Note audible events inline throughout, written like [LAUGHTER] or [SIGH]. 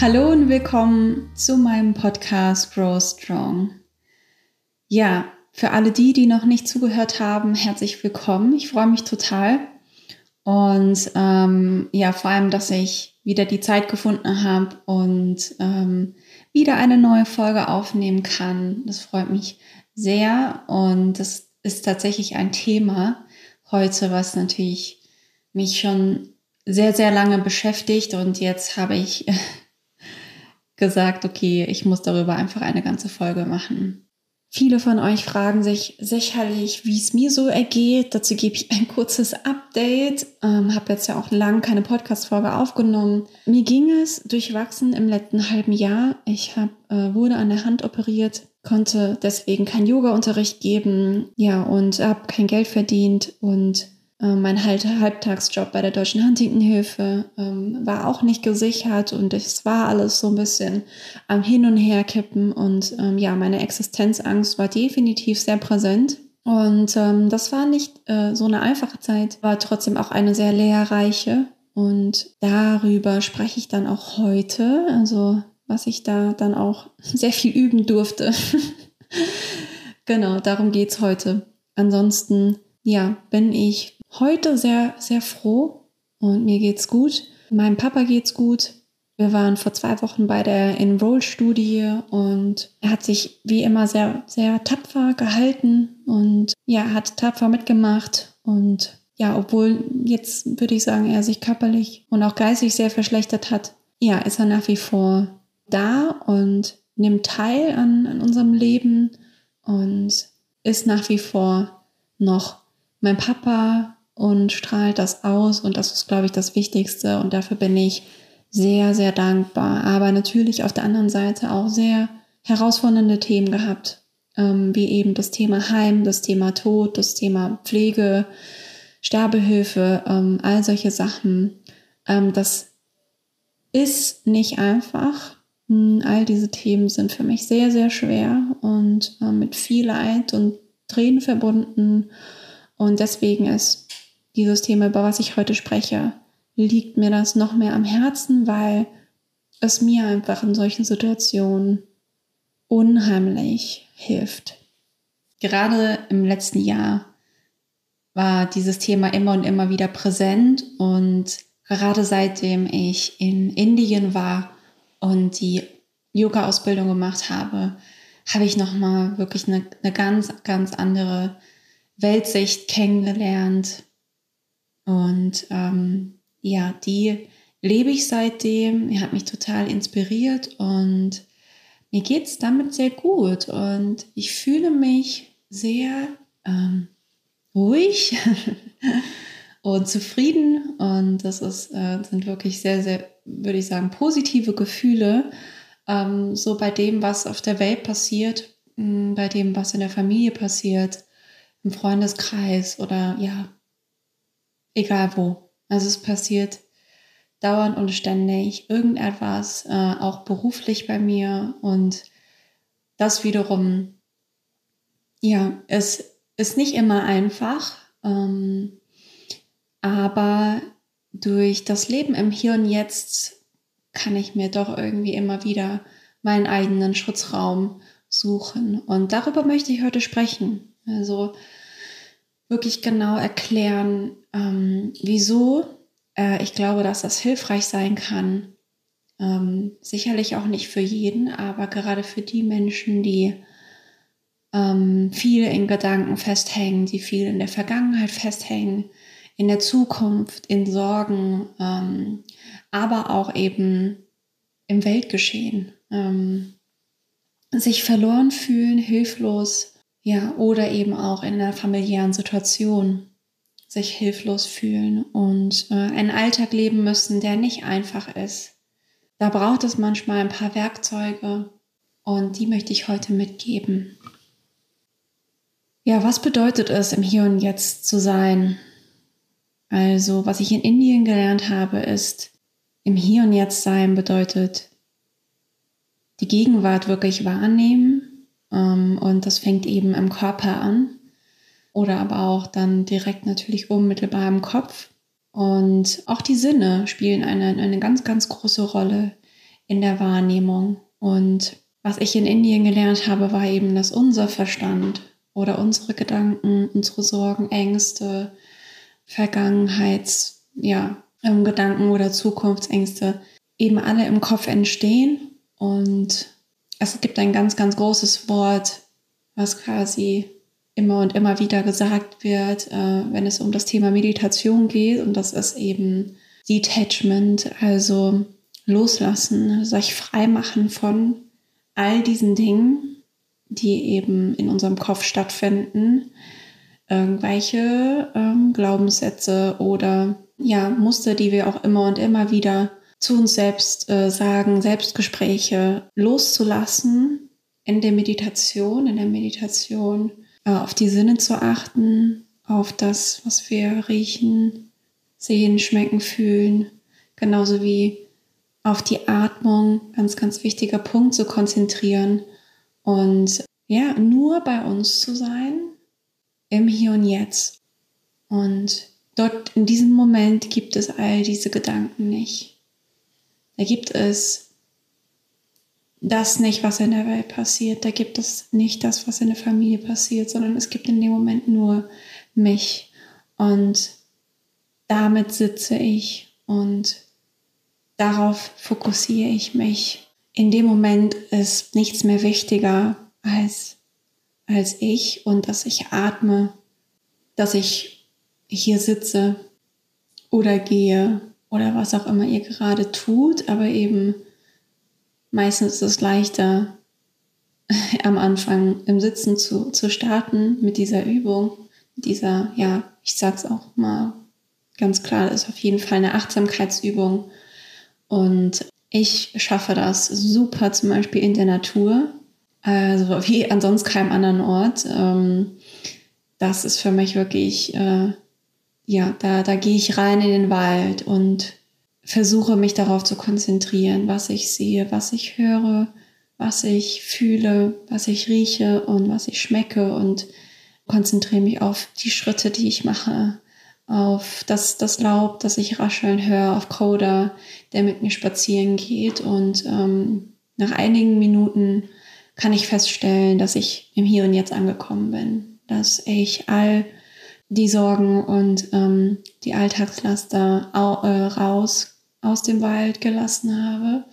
Hallo und willkommen zu meinem Podcast Grow Strong. Ja, für alle die, die noch nicht zugehört haben, herzlich willkommen. Ich freue mich total. Und ähm, ja, vor allem, dass ich wieder die Zeit gefunden habe und ähm, wieder eine neue Folge aufnehmen kann. Das freut mich sehr. Und das ist tatsächlich ein Thema heute, was natürlich mich schon sehr, sehr lange beschäftigt. Und jetzt habe ich [LAUGHS] gesagt, okay, ich muss darüber einfach eine ganze Folge machen. Viele von euch fragen sich sicherlich, wie es mir so ergeht. Dazu gebe ich ein kurzes Update. Ähm, habe jetzt ja auch lang keine Podcast-Folge aufgenommen. Mir ging es durchwachsen im letzten halben Jahr. Ich hab, äh, wurde an der Hand operiert, konnte deswegen keinen Yoga-Unterricht geben, ja, und habe kein Geld verdient und mein halt Halbtagsjob bei der Deutschen Huntingtonhilfe ähm, war auch nicht gesichert und es war alles so ein bisschen am Hin und Her kippen und ähm, ja, meine Existenzangst war definitiv sehr präsent. Und ähm, das war nicht äh, so eine einfache Zeit, war trotzdem auch eine sehr lehrreiche. Und darüber spreche ich dann auch heute, also was ich da dann auch [LAUGHS] sehr viel üben durfte. [LAUGHS] genau, darum geht's heute. Ansonsten, ja, bin ich heute sehr, sehr froh und mir geht's gut. Meinem Papa geht's gut. Wir waren vor zwei Wochen bei der Enroll-Studie und er hat sich wie immer sehr, sehr tapfer gehalten und ja, hat tapfer mitgemacht und ja, obwohl jetzt würde ich sagen, er sich körperlich und auch geistig sehr verschlechtert hat, ja, ist er nach wie vor da und nimmt teil an, an unserem Leben und ist nach wie vor noch mein Papa, und strahlt das aus und das ist, glaube ich, das Wichtigste und dafür bin ich sehr, sehr dankbar. Aber natürlich auf der anderen Seite auch sehr herausfordernde Themen gehabt, ähm, wie eben das Thema Heim, das Thema Tod, das Thema Pflege, Sterbehilfe, ähm, all solche Sachen. Ähm, das ist nicht einfach. Hm, all diese Themen sind für mich sehr, sehr schwer und äh, mit viel Leid und Tränen verbunden. Und deswegen ist dieses Thema, über was ich heute spreche, liegt mir das noch mehr am Herzen, weil es mir einfach in solchen Situationen unheimlich hilft. Gerade im letzten Jahr war dieses Thema immer und immer wieder präsent und gerade seitdem ich in Indien war und die Yoga-Ausbildung gemacht habe, habe ich nochmal wirklich eine, eine ganz, ganz andere Weltsicht kennengelernt, und ähm, ja, die lebe ich seitdem. Er hat mich total inspiriert und mir geht es damit sehr gut. Und ich fühle mich sehr ähm, ruhig [LAUGHS] und zufrieden. Und das ist, äh, sind wirklich sehr, sehr, würde ich sagen, positive Gefühle. Ähm, so bei dem, was auf der Welt passiert, mh, bei dem, was in der Familie passiert, im Freundeskreis oder ja, egal wo. Also es passiert dauernd und ständig irgendetwas, äh, auch beruflich bei mir und das wiederum, ja, es ist nicht immer einfach, ähm, aber durch das Leben im Hier und Jetzt kann ich mir doch irgendwie immer wieder meinen eigenen Schutzraum suchen. Und darüber möchte ich heute sprechen. Also wirklich genau erklären, ähm, wieso äh, ich glaube, dass das hilfreich sein kann. Ähm, sicherlich auch nicht für jeden, aber gerade für die Menschen, die ähm, viel in Gedanken festhängen, die viel in der Vergangenheit festhängen, in der Zukunft, in Sorgen, ähm, aber auch eben im Weltgeschehen. Ähm, sich verloren fühlen, hilflos ja, oder eben auch in einer familiären Situation sich hilflos fühlen und äh, einen Alltag leben müssen, der nicht einfach ist. Da braucht es manchmal ein paar Werkzeuge und die möchte ich heute mitgeben. Ja, was bedeutet es, im Hier und Jetzt zu sein? Also, was ich in Indien gelernt habe, ist, im Hier und Jetzt sein bedeutet, die Gegenwart wirklich wahrnehmen und das fängt eben im Körper an oder aber auch dann direkt natürlich unmittelbar im Kopf. Und auch die Sinne spielen eine, eine ganz, ganz große Rolle in der Wahrnehmung. Und was ich in Indien gelernt habe, war eben, dass unser Verstand oder unsere Gedanken, unsere Sorgen, Ängste, Vergangenheits, ja, ähm, Gedanken oder Zukunftsängste eben alle im Kopf entstehen. Und es gibt ein ganz, ganz großes Wort, was quasi immer und immer wieder gesagt wird, äh, wenn es um das Thema Meditation geht. Und das ist eben Detachment, also loslassen, sich frei machen von all diesen Dingen, die eben in unserem Kopf stattfinden. Irgendwelche ähm, Glaubenssätze oder ja, Muster, die wir auch immer und immer wieder zu uns selbst äh, sagen, Selbstgespräche loszulassen in der Meditation, in der Meditation äh, auf die Sinne zu achten, auf das, was wir riechen, sehen, schmecken, fühlen, genauso wie auf die Atmung, ganz, ganz wichtiger Punkt, zu konzentrieren und ja, nur bei uns zu sein, im Hier und Jetzt. Und dort in diesem Moment gibt es all diese Gedanken nicht. Da gibt es das nicht, was in der Welt passiert. Da gibt es nicht das, was in der Familie passiert, sondern es gibt in dem Moment nur mich. Und damit sitze ich und darauf fokussiere ich mich. In dem Moment ist nichts mehr wichtiger als, als ich und dass ich atme, dass ich hier sitze oder gehe oder was auch immer ihr gerade tut, aber eben meistens ist es leichter, [LAUGHS] am Anfang im Sitzen zu, zu starten mit dieser Übung, dieser, ja, ich sag's auch mal ganz klar, ist auf jeden Fall eine Achtsamkeitsübung. Und ich schaffe das super zum Beispiel in der Natur, also wie an keinem anderen Ort. Ähm, das ist für mich wirklich, äh, ja, da, da gehe ich rein in den Wald und versuche mich darauf zu konzentrieren, was ich sehe, was ich höre, was ich fühle, was ich rieche und was ich schmecke und konzentriere mich auf die Schritte, die ich mache, auf das, das Laub, das ich rascheln höre, auf Coda, der mit mir spazieren geht. Und ähm, nach einigen Minuten kann ich feststellen, dass ich im Hier und Jetzt angekommen bin, dass ich all die Sorgen und ähm, die Alltagslaster au, äh, raus aus dem Wald gelassen habe.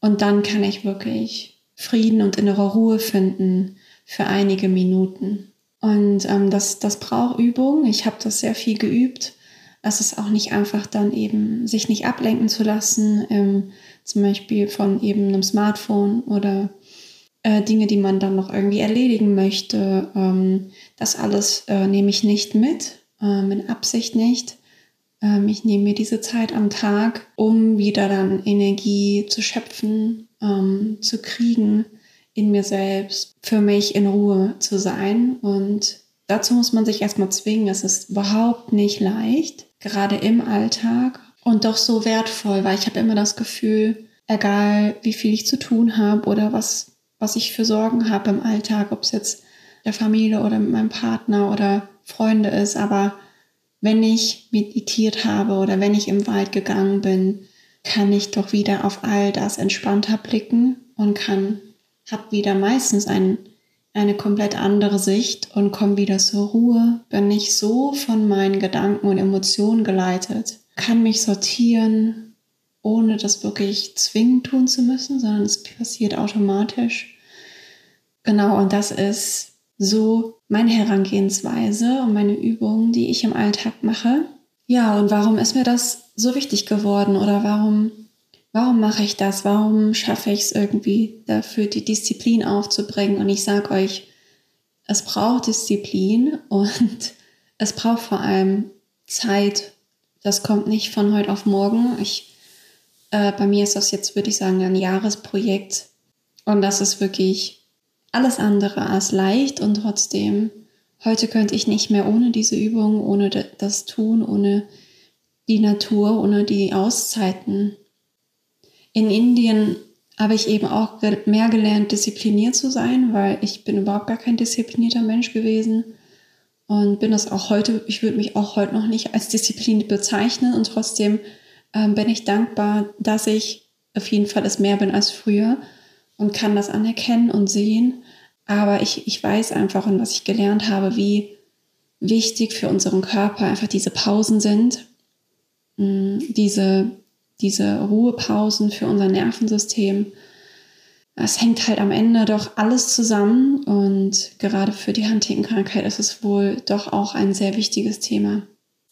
Und dann kann ich wirklich Frieden und innere Ruhe finden für einige Minuten. Und ähm, das, das braucht Übung. Ich habe das sehr viel geübt. Es ist auch nicht einfach dann eben, sich nicht ablenken zu lassen, ähm, zum Beispiel von eben einem Smartphone oder äh, Dinge, die man dann noch irgendwie erledigen möchte. Ähm, das alles äh, nehme ich nicht mit, äh, mit Absicht nicht. Ähm, ich nehme mir diese Zeit am Tag, um wieder dann Energie zu schöpfen, ähm, zu kriegen in mir selbst, für mich in Ruhe zu sein. Und dazu muss man sich erstmal zwingen. Es ist überhaupt nicht leicht, gerade im Alltag und doch so wertvoll, weil ich habe immer das Gefühl, egal wie viel ich zu tun habe oder was, was ich für Sorgen habe im Alltag, ob es jetzt der Familie oder mit meinem Partner oder Freunde ist, aber wenn ich meditiert habe oder wenn ich im Wald gegangen bin, kann ich doch wieder auf all das entspannter blicken und kann, hab wieder meistens ein, eine komplett andere Sicht und komme wieder zur Ruhe, bin nicht so von meinen Gedanken und Emotionen geleitet, kann mich sortieren, ohne das wirklich zwingend tun zu müssen, sondern es passiert automatisch. Genau, und das ist so meine Herangehensweise und meine Übungen, die ich im Alltag mache. Ja, und warum ist mir das so wichtig geworden oder warum, warum mache ich das? Warum schaffe ich es irgendwie dafür, die Disziplin aufzubringen? Und ich sage euch, es braucht Disziplin und [LAUGHS] es braucht vor allem Zeit. Das kommt nicht von heute auf morgen. Ich, äh, bei mir ist das jetzt, würde ich sagen, ein Jahresprojekt. Und das ist wirklich alles andere als leicht und trotzdem, heute könnte ich nicht mehr ohne diese Übung, ohne das Tun, ohne die Natur, ohne die Auszeiten. In Indien habe ich eben auch mehr gelernt, diszipliniert zu sein, weil ich bin überhaupt gar kein disziplinierter Mensch gewesen und bin das auch heute, ich würde mich auch heute noch nicht als diszipliniert bezeichnen und trotzdem ähm, bin ich dankbar, dass ich auf jeden Fall es mehr bin als früher und kann das anerkennen und sehen. Aber ich, ich weiß einfach und was ich gelernt habe, wie wichtig für unseren Körper einfach diese Pausen sind, mm, diese, diese Ruhepausen für unser Nervensystem. Es hängt halt am Ende doch alles zusammen und gerade für die Huntington-Krankheit ist es wohl doch auch ein sehr wichtiges Thema.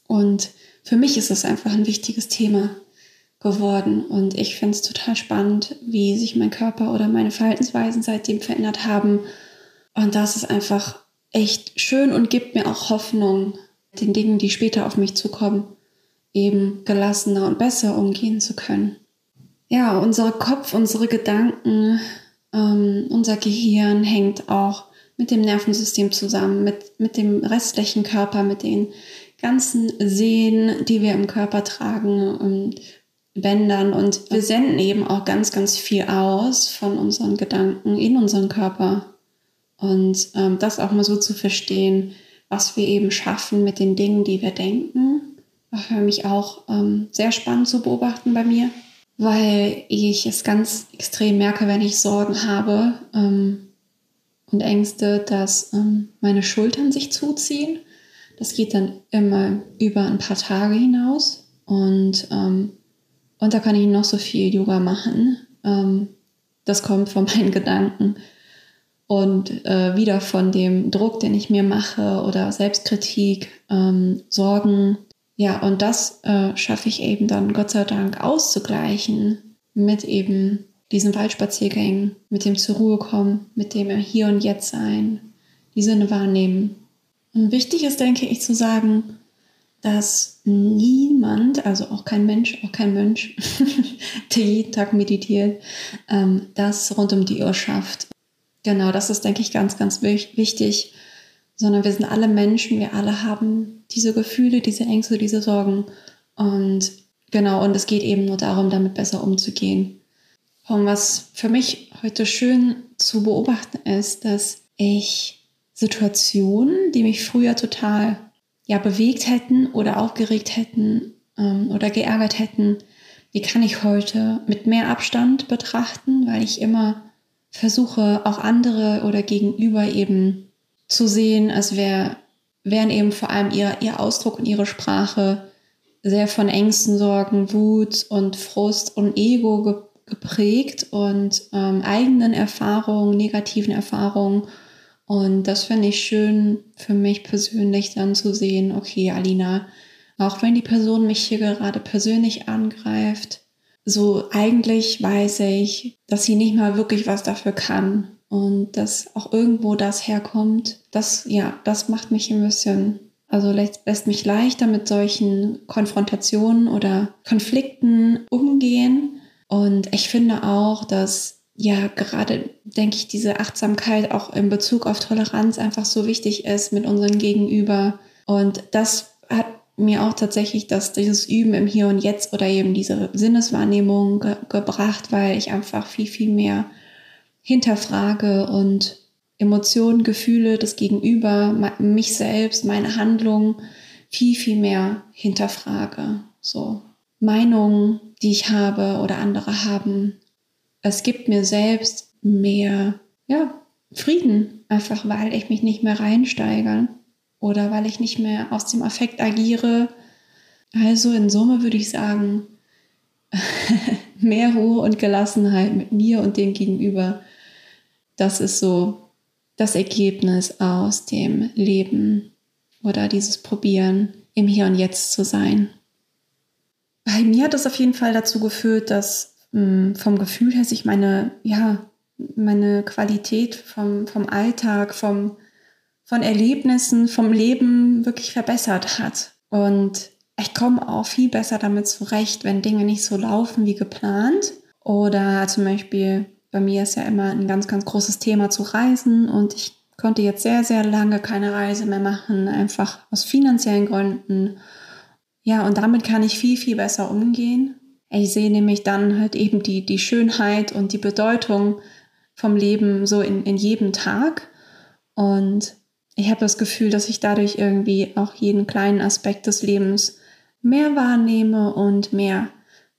Und für mich ist es einfach ein wichtiges Thema geworden. Und ich finde es total spannend, wie sich mein Körper oder meine Verhaltensweisen seitdem verändert haben. Und das ist einfach echt schön und gibt mir auch Hoffnung, den Dingen, die später auf mich zukommen, eben gelassener und besser umgehen zu können. Ja, unser Kopf, unsere Gedanken, ähm, unser Gehirn hängt auch mit dem Nervensystem zusammen, mit, mit dem restlichen Körper, mit den ganzen Sehnen, die wir im Körper tragen und Bändern. Und wir senden eben auch ganz, ganz viel aus von unseren Gedanken in unseren Körper. Und ähm, das auch mal so zu verstehen, was wir eben schaffen mit den Dingen, die wir denken, war für mich auch ähm, sehr spannend zu beobachten bei mir, weil ich es ganz extrem merke, wenn ich Sorgen habe ähm, und Ängste, dass ähm, meine Schultern sich zuziehen das geht dann immer über ein paar Tage hinaus und, ähm, und da kann ich noch so viel Yoga machen. Ähm, das kommt von [LAUGHS] meinen Gedanken und äh, wieder von dem Druck, den ich mir mache oder Selbstkritik, ähm, Sorgen. Ja, und das äh, schaffe ich eben dann Gott sei Dank auszugleichen mit eben diesen Waldspaziergängen, mit dem zur Ruhe kommen, mit dem Hier und Jetzt sein, die Sinne wahrnehmen wichtig ist, denke ich, zu sagen, dass niemand, also auch kein Mensch, auch kein Mönch, [LAUGHS] der jeden Tag meditiert, ähm, das rund um die Uhr schafft. Genau, das ist, denke ich, ganz, ganz wichtig. Sondern wir sind alle Menschen, wir alle haben diese Gefühle, diese Ängste, diese Sorgen. Und genau, und es geht eben nur darum, damit besser umzugehen. Und was für mich heute schön zu beobachten ist, dass ich Situationen, die mich früher total ja, bewegt hätten oder aufgeregt hätten ähm, oder geärgert hätten, die kann ich heute mit mehr Abstand betrachten, weil ich immer versuche, auch andere oder gegenüber eben zu sehen, als wär, wären eben vor allem ihr, ihr Ausdruck und ihre Sprache sehr von Ängsten, Sorgen, Wut und Frust und Ego ge geprägt und ähm, eigenen Erfahrungen, negativen Erfahrungen und das finde ich schön für mich persönlich dann zu sehen, okay, Alina, auch wenn die Person mich hier gerade persönlich angreift, so eigentlich weiß ich, dass sie nicht mal wirklich was dafür kann und dass auch irgendwo das herkommt. Das, ja, das macht mich ein bisschen, also lässt mich leichter mit solchen Konfrontationen oder Konflikten umgehen. Und ich finde auch, dass ja gerade, denke ich, diese Achtsamkeit auch in Bezug auf Toleranz einfach so wichtig ist mit unserem Gegenüber. Und das hat mir auch tatsächlich das, dieses Üben im Hier und Jetzt oder eben diese Sinneswahrnehmung ge gebracht, weil ich einfach viel, viel mehr hinterfrage und Emotionen, Gefühle, das Gegenüber, mich selbst, meine Handlung viel, viel mehr hinterfrage. So Meinungen, die ich habe oder andere haben, es gibt mir selbst mehr ja, Frieden, einfach weil ich mich nicht mehr reinsteigere oder weil ich nicht mehr aus dem Affekt agiere. Also in Summe würde ich sagen, [LAUGHS] mehr Ruhe und Gelassenheit mit mir und dem Gegenüber. Das ist so das Ergebnis aus dem Leben oder dieses Probieren, im Hier und Jetzt zu sein. Bei mir hat es auf jeden Fall dazu geführt, dass Mm, vom Gefühl her sich meine, ja, meine Qualität vom, vom Alltag, vom, von Erlebnissen, vom Leben wirklich verbessert hat. Und ich komme auch viel besser damit zurecht, wenn Dinge nicht so laufen wie geplant. Oder zum Beispiel, bei mir ist ja immer ein ganz, ganz großes Thema zu reisen und ich konnte jetzt sehr, sehr lange keine Reise mehr machen, einfach aus finanziellen Gründen. Ja, und damit kann ich viel, viel besser umgehen. Ich sehe nämlich dann halt eben die, die Schönheit und die Bedeutung vom Leben so in, in jedem Tag. Und ich habe das Gefühl, dass ich dadurch irgendwie auch jeden kleinen Aspekt des Lebens mehr wahrnehme und mehr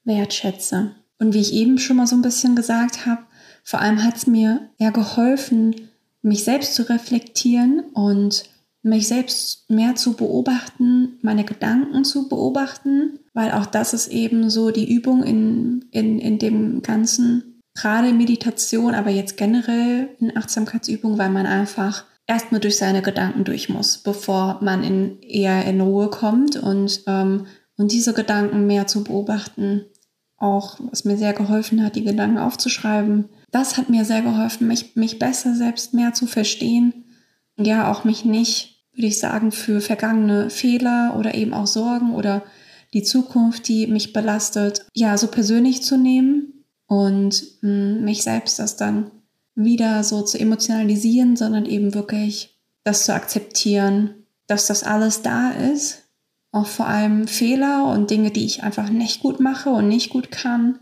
wertschätze. Und wie ich eben schon mal so ein bisschen gesagt habe, vor allem hat es mir ja geholfen, mich selbst zu reflektieren und mich selbst mehr zu beobachten, meine Gedanken zu beobachten, weil auch das ist eben so die Übung in, in, in dem Ganzen, gerade Meditation, aber jetzt generell in Achtsamkeitsübung, weil man einfach erstmal durch seine Gedanken durch muss, bevor man in, eher in Ruhe kommt und, ähm, und diese Gedanken mehr zu beobachten. Auch, was mir sehr geholfen hat, die Gedanken aufzuschreiben. Das hat mir sehr geholfen, mich, mich besser selbst mehr zu verstehen. Ja, auch mich nicht, würde ich sagen, für vergangene Fehler oder eben auch Sorgen oder die Zukunft, die mich belastet, ja, so persönlich zu nehmen und mh, hm, mich selbst das dann wieder so zu emotionalisieren, sondern eben wirklich das zu akzeptieren, dass das alles da ist. Auch vor allem Fehler und Dinge, die ich einfach nicht gut mache und nicht gut kann.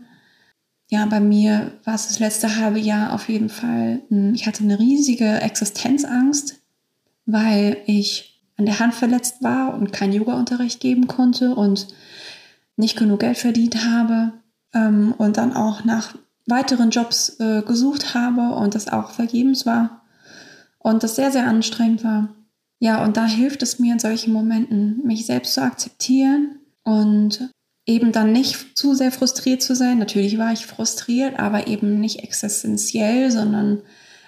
Ja, bei mir war es das letzte halbe Jahr auf jeden Fall. Hm, ich hatte eine riesige Existenzangst, weil ich an der Hand verletzt war und keinen Yoga-Unterricht geben konnte und nicht genug Geld verdient habe ähm, und dann auch nach weiteren Jobs äh, gesucht habe und das auch vergebens war und das sehr, sehr anstrengend war. Ja, und da hilft es mir in solchen Momenten, mich selbst zu akzeptieren und eben dann nicht zu sehr frustriert zu sein. Natürlich war ich frustriert, aber eben nicht existenziell, sondern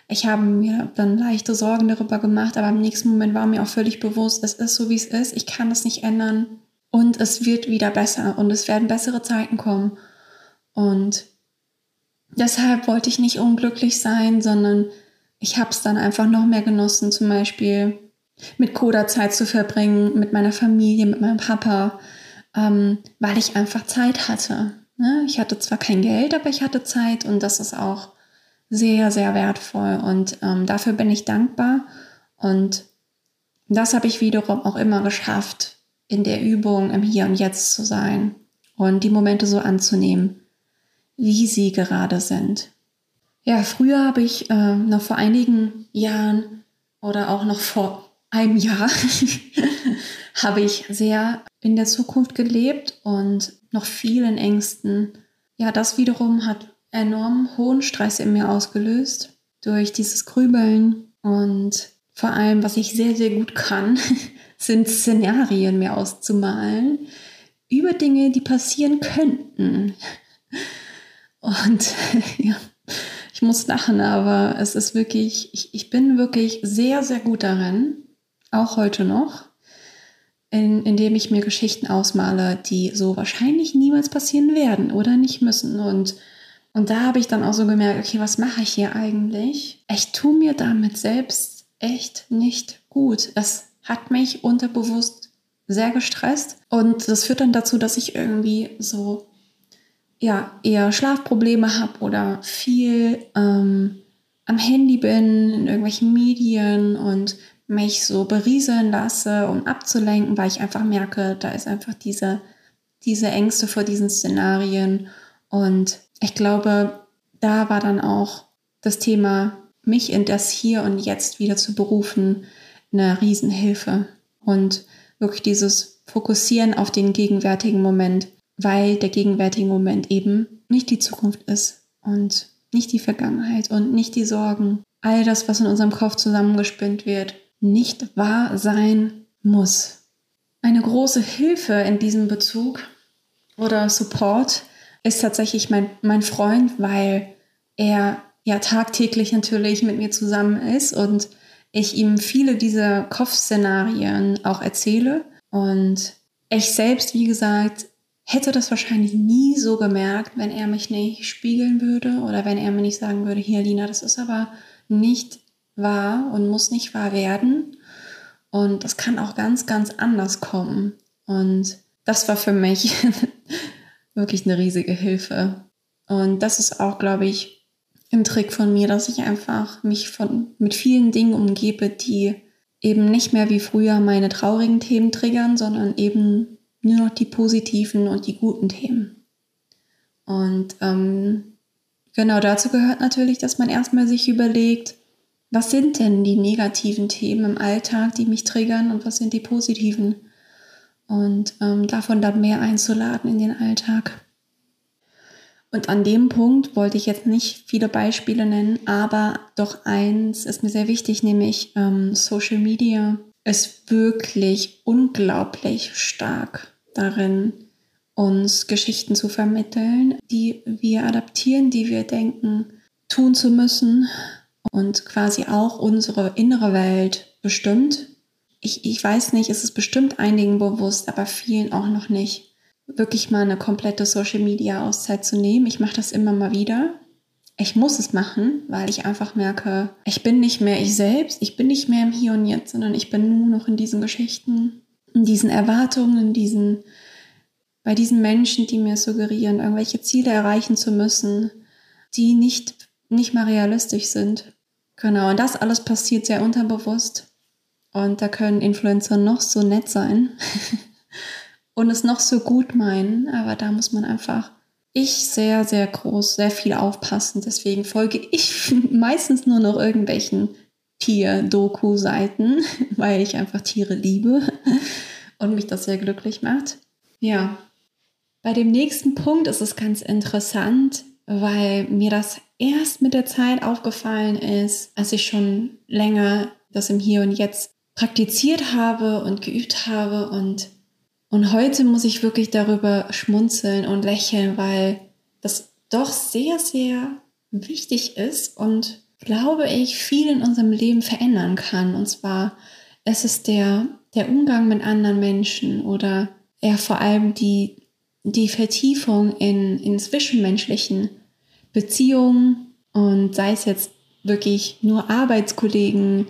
ich habe mir dann leichte Sorgen darüber gemacht, aber im nächsten Moment war mir auch völlig bewusst, es ist so, wie es ist, ich kann es nicht ändern und es wird wieder besser und es werden bessere Zeiten kommen. Und deshalb wollte ich nicht unglücklich sein, sondern ich habe es dann einfach noch mehr genossen, zum Beispiel mit Coda Zeit zu verbringen, mit meiner Familie, mit meinem Papa, ähm, weil ich einfach Zeit hatte. Ne? Ich hatte zwar kein Geld, aber ich hatte Zeit und das ist auch sehr, sehr wertvoll und ähm, dafür bin ich dankbar und das habe ich wiederum auch immer geschafft, in der Übung im Hier und Jetzt zu sein und die Momente so anzunehmen wie sie gerade sind. Ja, früher habe ich äh, noch vor einigen Jahren oder auch noch vor einem Jahr [LAUGHS] habe ich sehr in der Zukunft gelebt und noch vielen Ängsten. Ja, das wiederum hat enorm hohen Stress in mir ausgelöst durch dieses Grübeln und vor allem, was ich sehr, sehr gut kann, [LAUGHS] sind Szenarien mir auszumalen über Dinge, die passieren könnten. Und [LAUGHS] ja, ich muss lachen, aber es ist wirklich, ich, ich bin wirklich sehr, sehr gut darin, auch heute noch, in, indem ich mir Geschichten ausmale, die so wahrscheinlich niemals passieren werden oder nicht müssen. Und, und da habe ich dann auch so gemerkt, okay, was mache ich hier eigentlich? Ich tue mir damit selbst echt nicht gut. Das hat mich unterbewusst sehr gestresst. Und das führt dann dazu, dass ich irgendwie so ja, eher Schlafprobleme habe oder viel ähm, am Handy bin, in irgendwelchen Medien und mich so berieseln lasse, um abzulenken, weil ich einfach merke, da ist einfach diese, diese Ängste vor diesen Szenarien. Und ich glaube, da war dann auch das Thema, mich in das Hier und Jetzt wieder zu berufen, eine Riesenhilfe. Und wirklich dieses Fokussieren auf den gegenwärtigen Moment weil der gegenwärtige Moment eben nicht die Zukunft ist und nicht die Vergangenheit und nicht die Sorgen. All das, was in unserem Kopf zusammengespinnt wird, nicht wahr sein muss. Eine große Hilfe in diesem Bezug oder Support ist tatsächlich mein, mein Freund, weil er ja tagtäglich natürlich mit mir zusammen ist und ich ihm viele dieser Kopfszenarien auch erzähle. Und ich selbst, wie gesagt, hätte das wahrscheinlich nie so gemerkt, wenn er mich nicht spiegeln würde oder wenn er mir nicht sagen würde, hier Lina, das ist aber nicht wahr und muss nicht wahr werden. Und das kann auch ganz, ganz anders kommen. Und das war für mich [LAUGHS] wirklich eine riesige Hilfe. Und das ist auch, glaube ich, ein Trick von mir, dass ich einfach mich von, mit vielen Dingen umgebe, die eben nicht mehr wie früher meine traurigen Themen triggern, sondern eben nur noch die positiven und die guten Themen. Und ähm, genau dazu gehört natürlich, dass man erstmal sich überlegt, was sind denn die negativen Themen im Alltag, die mich triggern und was sind die positiven? Und ähm, davon dann mehr einzuladen in den Alltag. Und an dem Punkt wollte ich jetzt nicht viele Beispiele nennen, aber doch eins ist mir sehr wichtig, nämlich ähm, Social Media ist wirklich unglaublich stark darin, uns Geschichten zu vermitteln, die wir adaptieren, die wir denken, tun zu müssen und quasi auch unsere innere Welt bestimmt. Ich, ich weiß nicht, es ist bestimmt einigen bewusst, aber vielen auch noch nicht, wirklich mal eine komplette Social Media Auszeit zu nehmen. Ich mache das immer mal wieder. Ich muss es machen, weil ich einfach merke, ich bin nicht mehr ich selbst, ich bin nicht mehr im Hier und Jetzt, sondern ich bin nur noch in diesen Geschichten, in diesen Erwartungen, in diesen, bei diesen Menschen, die mir suggerieren, irgendwelche Ziele erreichen zu müssen, die nicht, nicht mal realistisch sind. Genau, und das alles passiert sehr unterbewusst. Und da können Influencer noch so nett sein [LAUGHS] und es noch so gut meinen, aber da muss man einfach ich sehr, sehr groß, sehr viel aufpassen. Deswegen folge ich [LAUGHS] meistens nur noch irgendwelchen Tier-Doku-Seiten, [LAUGHS] weil ich einfach Tiere liebe und mich das sehr glücklich macht. Ja, bei dem nächsten Punkt ist es ganz interessant, weil mir das erst mit der Zeit aufgefallen ist, als ich schon länger das im Hier und Jetzt praktiziert habe und geübt habe und und heute muss ich wirklich darüber schmunzeln und lächeln, weil das doch sehr, sehr wichtig ist und glaube ich viel in unserem Leben verändern kann. Und zwar es ist der, der Umgang mit anderen Menschen oder eher vor allem die, die Vertiefung in, in zwischenmenschlichen Beziehungen und sei es jetzt wirklich nur Arbeitskollegen,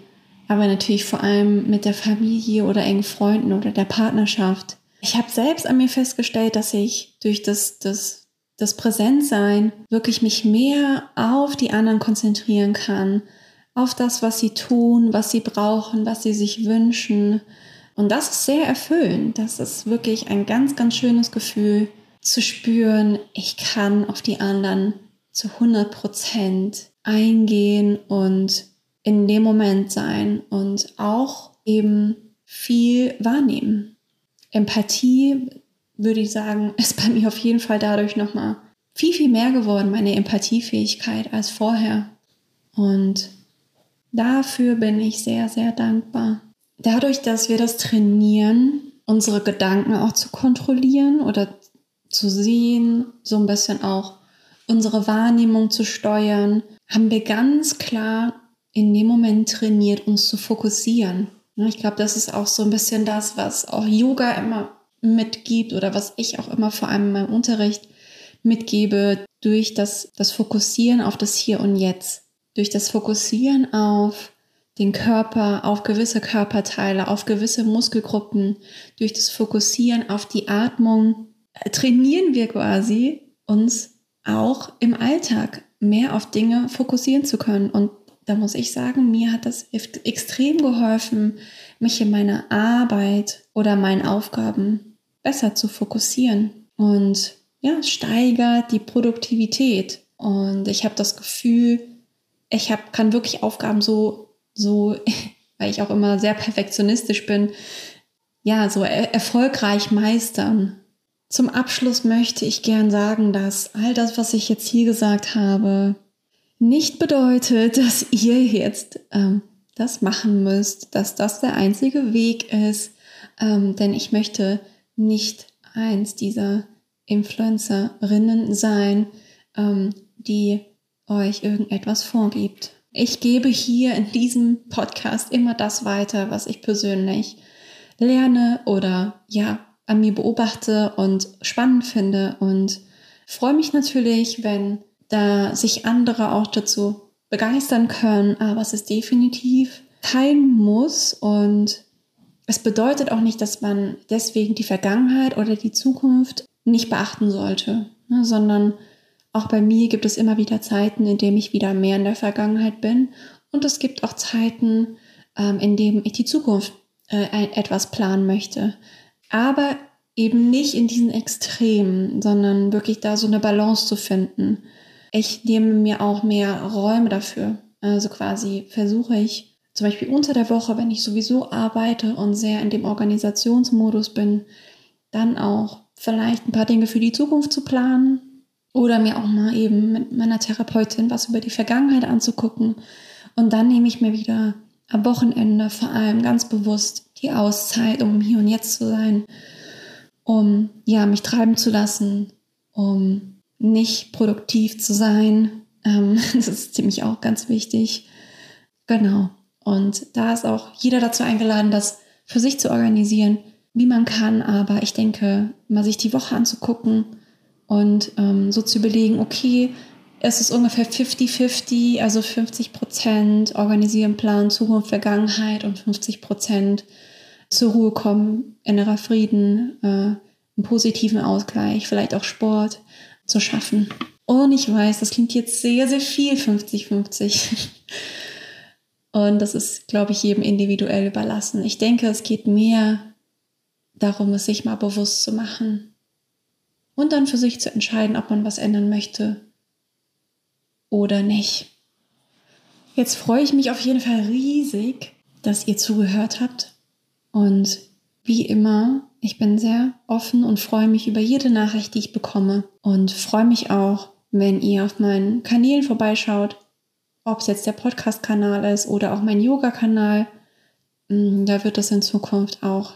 aber natürlich vor allem mit der Familie oder engen Freunden oder der Partnerschaft. Ich habe selbst an mir festgestellt, dass ich durch das, das, das Präsentsein wirklich mich mehr auf die anderen konzentrieren kann, auf das, was sie tun, was sie brauchen, was sie sich wünschen. Und das ist sehr erfüllend. Das ist wirklich ein ganz, ganz schönes Gefühl zu spüren, ich kann auf die anderen zu 100 Prozent eingehen und in dem Moment sein und auch eben viel wahrnehmen. Empathie, würde ich sagen, [LAUGHS] ist bei mir auf jeden Fall dadurch nochmal viel, viel mehr geworden, meine Empathiefähigkeit als vorher. Und dafür bin ich sehr, sehr dankbar. Dadurch, dass wir das trainieren, unsere Gedanken auch zu kontrollieren oder zu sehen, so ein bisschen auch unsere Wahrnehmung zu steuern, haben wir ganz klar in dem Moment trainiert, uns zu fokussieren. Ich glaube, das ist auch so ein bisschen das, was auch Yoga immer mitgibt oder was ich auch immer vor allem in meinem Unterricht mitgebe, durch das, das Fokussieren auf das Hier und Jetzt, durch das Fokussieren auf den Körper, auf gewisse Körperteile, auf gewisse Muskelgruppen, durch das Fokussieren auf die Atmung, äh, trainieren wir quasi uns auch im Alltag mehr auf Dinge fokussieren zu können. Und da muss ich sagen, mir hat das extrem geholfen, mich in meiner Arbeit oder meinen Aufgaben besser zu fokussieren. Und ja, steigert die Produktivität. Und ich habe das Gefühl, ich hab, kann wirklich Aufgaben so, so, [LAUGHS] weil ich auch immer sehr perfektionistisch bin, ja, so er erfolgreich meistern. Zum Abschluss möchte ich gern sagen, dass all das, was ich jetzt hier gesagt habe, nicht bedeutet, dass ihr jetzt ähm, das machen müsst, dass das der einzige Weg ist, ähm, denn ich möchte nicht eins dieser Influencerinnen sein, ähm, die euch irgendetwas vorgibt. Ich gebe hier in diesem Podcast immer das weiter, was ich persönlich lerne oder ja, an mir beobachte und spannend finde und freue mich natürlich, wenn da sich andere auch dazu begeistern können, aber es ist definitiv kein Muss und es bedeutet auch nicht, dass man deswegen die Vergangenheit oder die Zukunft nicht beachten sollte, ne, sondern auch bei mir gibt es immer wieder Zeiten, in denen ich wieder mehr in der Vergangenheit bin. Und es gibt auch Zeiten, ähm, in denen ich die Zukunft äh, etwas planen möchte. Aber eben nicht in diesen Extremen, sondern wirklich da so eine Balance zu finden ich nehme mir auch mehr Räume dafür. Also quasi versuche ich zum Beispiel unter der Woche, wenn ich sowieso arbeite und sehr in dem Organisationsmodus bin, dann auch vielleicht ein paar Dinge für die Zukunft zu planen Oder mir auch mal eben mit meiner Therapeutin was über die Vergangenheit anzugucken. Und dann nehme ich mir wieder am Wochenende vor allem ganz bewusst die Auszeit, um hier und jetzt zu sein, um ja mich treiben zu lassen, um nicht produktiv zu sein. Ähm, [LAUGHS] das ist ziemlich auch ganz wichtig. Genau. Und da ist auch jeder dazu eingeladen, das für sich zu organisieren, wie man kann. Aber ich denke, mal sich die Woche anzugucken und ähm, so zu überlegen, okay, es ist ungefähr 50-50, also 50 Prozent organisieren, planen, Zukunft, Vergangenheit und 50 Prozent zur Ruhe kommen, innerer Frieden, äh, einen positiven Ausgleich, vielleicht auch Sport zu schaffen. Und ich weiß, das klingt jetzt sehr, sehr viel, 50-50. Und das ist, glaube ich, jedem individuell überlassen. Ich denke, es geht mehr darum, es sich mal bewusst zu machen und dann für sich zu entscheiden, ob man was ändern möchte oder nicht. Jetzt freue ich mich auf jeden Fall riesig, dass ihr zugehört habt. Und wie immer, ich bin sehr offen und freue mich über jede Nachricht, die ich bekomme. Und freue mich auch, wenn ihr auf meinen Kanälen vorbeischaut, ob es jetzt der Podcast-Kanal ist oder auch mein Yoga-Kanal. Mm, da wird es in Zukunft auch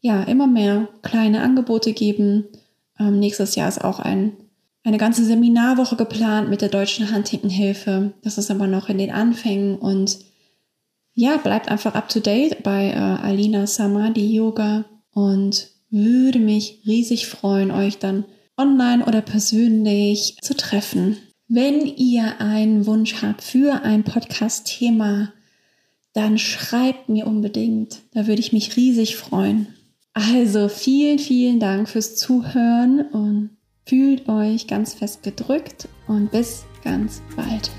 ja immer mehr kleine Angebote geben. Ähm, nächstes Jahr ist auch ein eine ganze Seminarwoche geplant mit der Deutschen Huntington-Hilfe. Das ist aber noch in den Anfängen und ja, bleibt einfach up to date bei äh, Alina Samadhi Yoga und würde mich riesig freuen, euch dann online oder persönlich zu treffen. Wenn ihr einen Wunsch habt für ein Podcast-Thema, dann schreibt mir unbedingt. Da würde ich mich riesig freuen. Also vielen, vielen Dank fürs Zuhören und Fühlt euch ganz fest gedrückt und bis ganz bald.